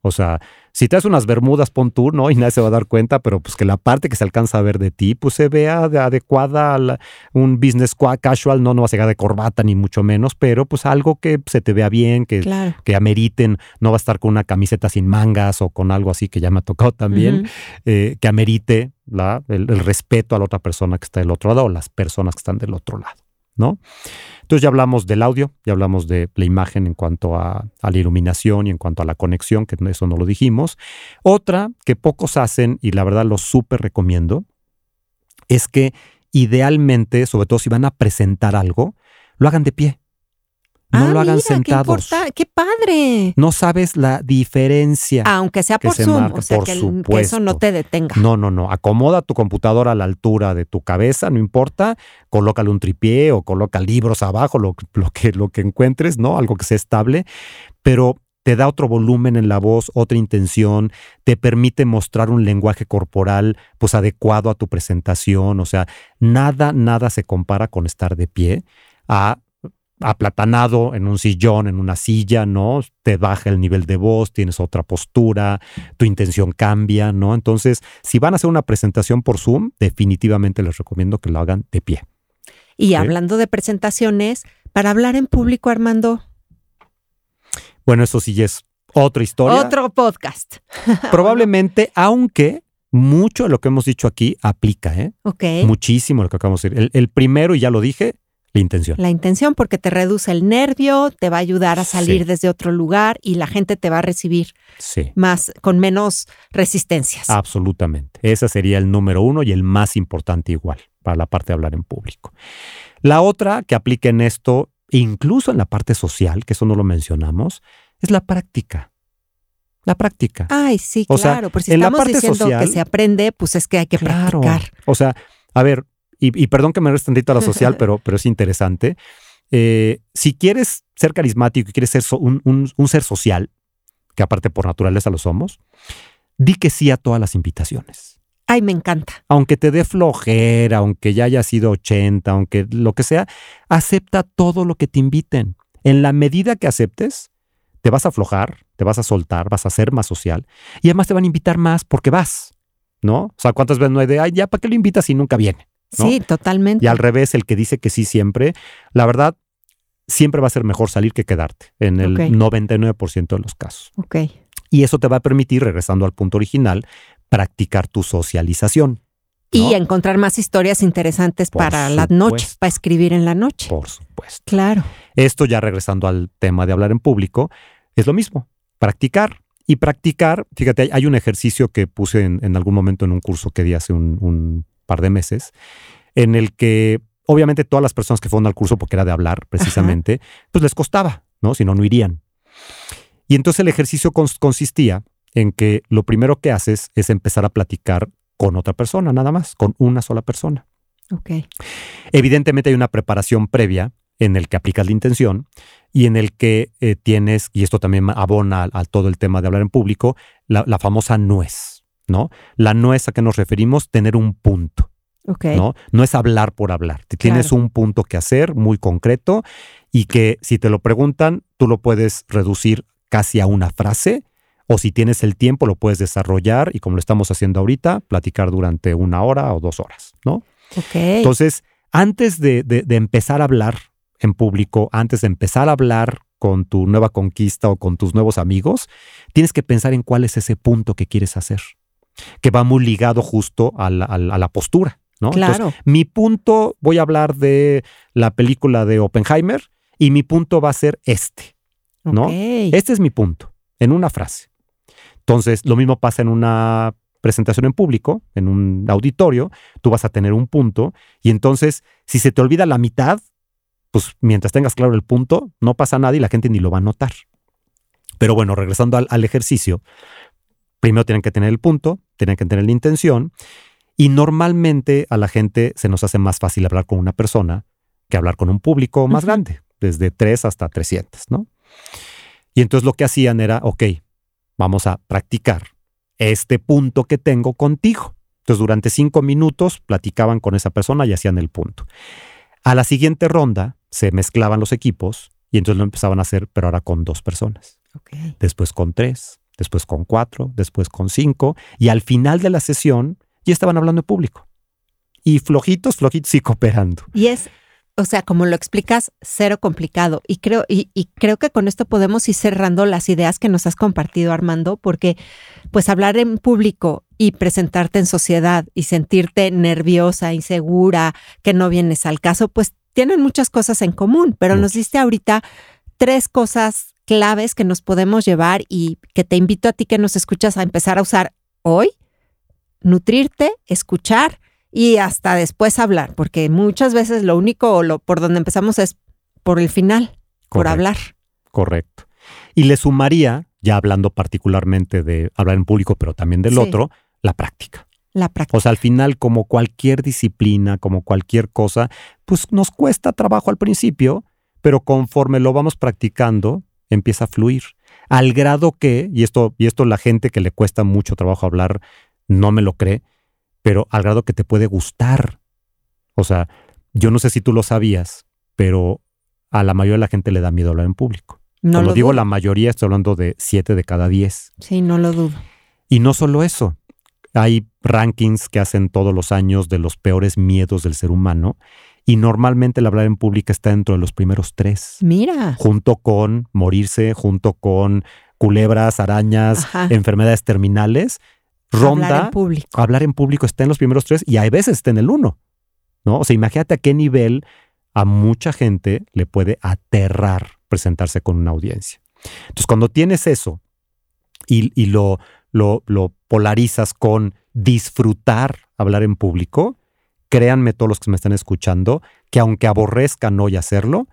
O sea, si te haces unas bermudas, pon tú, ¿no? Y nadie se va a dar cuenta, pero pues que la parte que se alcanza a ver de ti, pues se vea adecuada a un business casual, no, no vas a llegar de corbata ni mucho menos, pero pues algo que se te vea bien, que, que ameriten, no va a estar con una camiseta sin mangas o con algo así que ya me ha tocado también, eh, que amerite la, el respeto a la otra persona que está del otro lado o las personas que están del otro lado. ¿No? Entonces ya hablamos del audio, ya hablamos de la imagen en cuanto a, la iluminación y en cuanto a la conexión, que eso no lo dijimos. Otra que pocos hacen y la verdad lo súper recomiendo, es que idealmente, sobre todo si van a presentar algo, lo hagan de pie. No ah, lo hagan sentados. Qué, qué, padre! No sabes la diferencia. Aunque sea por Zoom, o sea, que, eso no te detenga. No, no, no. Acomoda tu computadora a la altura de tu cabeza, no importa. Colócale un tripié o coloca libros abajo, lo, lo, que, lo que encuentres, ¿no? Algo que sea estable. Pero te da otro volumen en la voz, otra intención, te permite mostrar un lenguaje corporal pues adecuado a tu presentación, o sea, nada, nada se compara con estar de pie a aplatanado en un sillón, en una silla, ¿no? Te baja el nivel de voz, tienes otra postura, tu intención cambia, ¿no? Entonces, si van a hacer una presentación por Zoom, definitivamente les recomiendo que lo hagan de pie. Y hablando de presentaciones, para hablar en público, Armando. Bueno, eso sí es otra historia. Otro podcast. Probablemente, aunque mucho de lo que hemos dicho aquí aplica, ¿eh? Ok. Muchísimo lo que acabamos de decir. el primero, y ya lo dije, la intención. La intención porque te reduce el nervio, te va a ayudar a salir desde otro lugar y la gente te va a recibir más, con menos resistencias. Absolutamente. Ese sería el número uno y el más importante igual para la parte de hablar en público. La otra que aplica en esto, incluso en la parte social, que eso no lo mencionamos, es la práctica. La práctica. Ay, sí, claro. Por si estamos diciendo que se aprende, pues es que hay que practicar. O sea, a ver, y, perdón que me reste tantito a la social, pero, pero es interesante. Eh, si quieres ser carismático y quieres ser un, ser social, que aparte por naturaleza lo somos, di que sí a todas las invitaciones. Ay, me encanta. Aunque te dé flojera, aunque ya haya sido 80, aunque lo que sea, acepta todo lo que te inviten. En la medida que aceptes, te vas a aflojar, te vas a soltar, vas a ser más social y además te van a invitar más porque vas, ¿no? O sea, ¿cuántas veces no hay de, ay, ya, ¿para qué lo invitas si nunca viene? Sí, totalmente. Y al revés, el que dice que sí siempre, la verdad, siempre va a ser mejor salir que quedarte en el 99% de los casos. Ok. Y eso te va a permitir, regresando al punto original, practicar tu socialización. Y encontrar más historias interesantes para la noche, para escribir en la noche. Por supuesto. Claro. Esto ya regresando al tema de hablar en público, es lo mismo, practicar. Y practicar, fíjate, hay un ejercicio que puse en, algún momento en un curso que di hace un par de meses, en el que obviamente todas las personas que fueron al curso, porque era de hablar precisamente, pues les costaba, ¿no? Si no, no irían. Y entonces el ejercicio consistía en que lo primero que haces es empezar a platicar con otra persona, nada más, con una sola persona. Ok. Evidentemente hay una preparación previa en el que aplicas la intención y en el que eh, tienes, y esto también abona a, todo el tema de hablar en público, la, la famosa nuez. ¿No? La no es a qué nos referimos, tener un punto. ¿no? no es hablar por hablar. Tienes un punto que hacer muy concreto y que si te lo preguntan, tú lo puedes reducir casi a una frase o si tienes el tiempo lo puedes desarrollar y como lo estamos haciendo ahorita, platicar durante una hora o dos horas, ¿no? Okay. Entonces, antes de, de, de empezar a hablar en público, antes de empezar a hablar con tu nueva conquista o con tus nuevos amigos, tienes que pensar en cuál es ese punto que quieres hacer, que va muy ligado justo a la, a la postura. ¿no? Claro. Entonces, mi punto, voy a hablar de la película de Oppenheimer y mi punto va a ser este. ¿no? Ok. Este es mi punto, en una frase. Entonces, lo mismo pasa en una presentación en público, en un auditorio, tú vas a tener un punto y entonces, si se te olvida la mitad, pues mientras tengas claro el punto, no pasa nada y la gente ni lo va a notar. Pero bueno, regresando al, al ejercicio, primero tienen que tener el punto, tienen que tener la intención y normalmente a la gente se nos hace más fácil hablar con una persona que hablar con un público más grande, desde 3 hasta 300, ¿no? Y entonces lo que hacían era, ok, vamos a practicar este punto que tengo contigo. Entonces durante cinco minutos platicaban con esa persona y hacían el punto. A la siguiente ronda se mezclaban los equipos y entonces lo empezaban a hacer, pero ahora con dos personas Ok. después con tres, después con cuatro, después con cinco, y al final de la sesión ya estaban hablando en público. Y flojitos, flojitos y cooperando. Y es, o sea, como lo explicas, cero complicado. Y creo, y, y creo que con esto podemos ir cerrando las ideas que nos has compartido, Armando, porque pues hablar en público y presentarte en sociedad y sentirte nerviosa, insegura, que no vienes al caso, pues tienen muchas cosas en común, pero nos diste ahorita tres cosas claves que nos podemos llevar y que te invito a ti que nos escuchas a empezar a usar hoy, nutrirte, escuchar y hasta después hablar, porque muchas veces lo único o lo por donde empezamos es por el final, por hablar. Correcto. Y le sumaría, ya hablando particularmente de hablar en público, pero también del Sí. otro, la práctica. La práctica. O sea, al final, como cualquier disciplina, como cualquier cosa, pues nos cuesta trabajo al principio, pero conforme lo vamos practicando, empieza a fluir. Al grado que, y esto, y esto la gente que le cuesta mucho trabajo hablar no me lo cree, pero al grado que te puede gustar. O sea, yo no sé si tú lo sabías, pero a la mayoría de la gente le da miedo hablar en público. no Cuando lo digo dudo. la mayoría, estoy hablando de siete de cada diez. Sí, no lo dudo. Y no solo eso, hay rankings que hacen todos los años de los peores miedos del ser humano y normalmente el hablar en público está dentro de los primeros tres, Mira. junto con morirse, junto con culebras, arañas, Ajá. enfermedades terminales. Ronda, Hablar en público. hablar en público está en los primeros tres y hay veces está en el uno. ¿no? O sea, imagínate a qué nivel a mucha gente le puede aterrar presentarse con una audiencia. Entonces, cuando tienes eso y, y lo, lo, lo polarizas con disfrutar hablar en público, créanme todos los que me están escuchando, que aunque aborrezcan hoy hacerlo,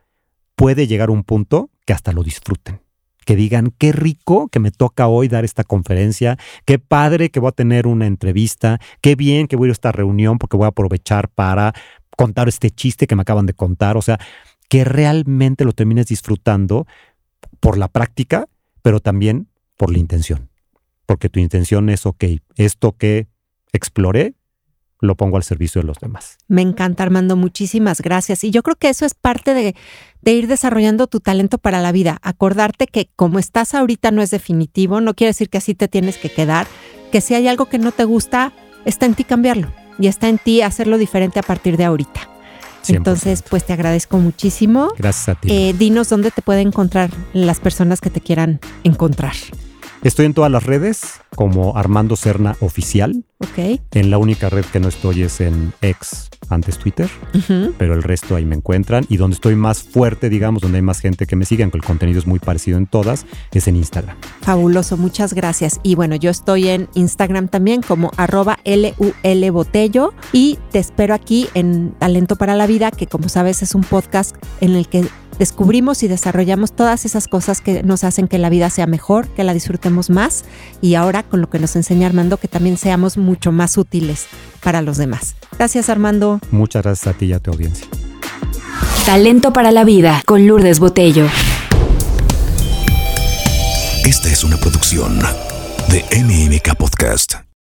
puede llegar un punto que hasta lo disfruten. Que digan, qué rico que me toca hoy dar esta conferencia, qué padre que voy a tener una entrevista, qué bien que voy a ir a esta reunión porque voy a aprovechar para contar este chiste que me acaban de contar. O sea, que realmente lo termines disfrutando por la práctica, pero también por la intención. Porque tu intención es, ok, esto que exploré, lo pongo al servicio de los demás. Me encanta, Armando. Muchísimas gracias. Y yo creo que eso es parte de, de, ir desarrollando tu talento para la vida. Acordarte que como estás ahorita no es definitivo, no quiere decir que así te tienes que quedar, que si hay algo que no te gusta, está en ti cambiarlo y está en ti hacerlo diferente a partir de ahorita. 100%. Entonces, pues te agradezco muchísimo. Gracias a ti. Eh, dinos dónde te pueden encontrar las personas que te quieran encontrar. Estoy en todas las redes como Armando Serna Oficial. Ok. En la única red que no estoy es en X, antes Twitter, Uh -huh. pero el resto ahí me encuentran. Y donde estoy más fuerte, digamos, donde hay más gente que me sigue, aunque el contenido es muy parecido en todas, es en Instagram. Fabuloso, muchas gracias. Y bueno, yo estoy en Instagram también como arroba LUL Botello y te espero aquí en Talento para la Vida, que como sabes es un podcast en el que descubrimos y desarrollamos todas esas cosas que nos hacen que la vida sea mejor, que la disfrutemos más y ahora con lo que nos enseña Armando, que también seamos mucho más útiles para los demás. Gracias Armando. Muchas gracias a ti y a tu audiencia. Talento para la vida con Lourdes Botello. Esta es una producción de MMK Podcast.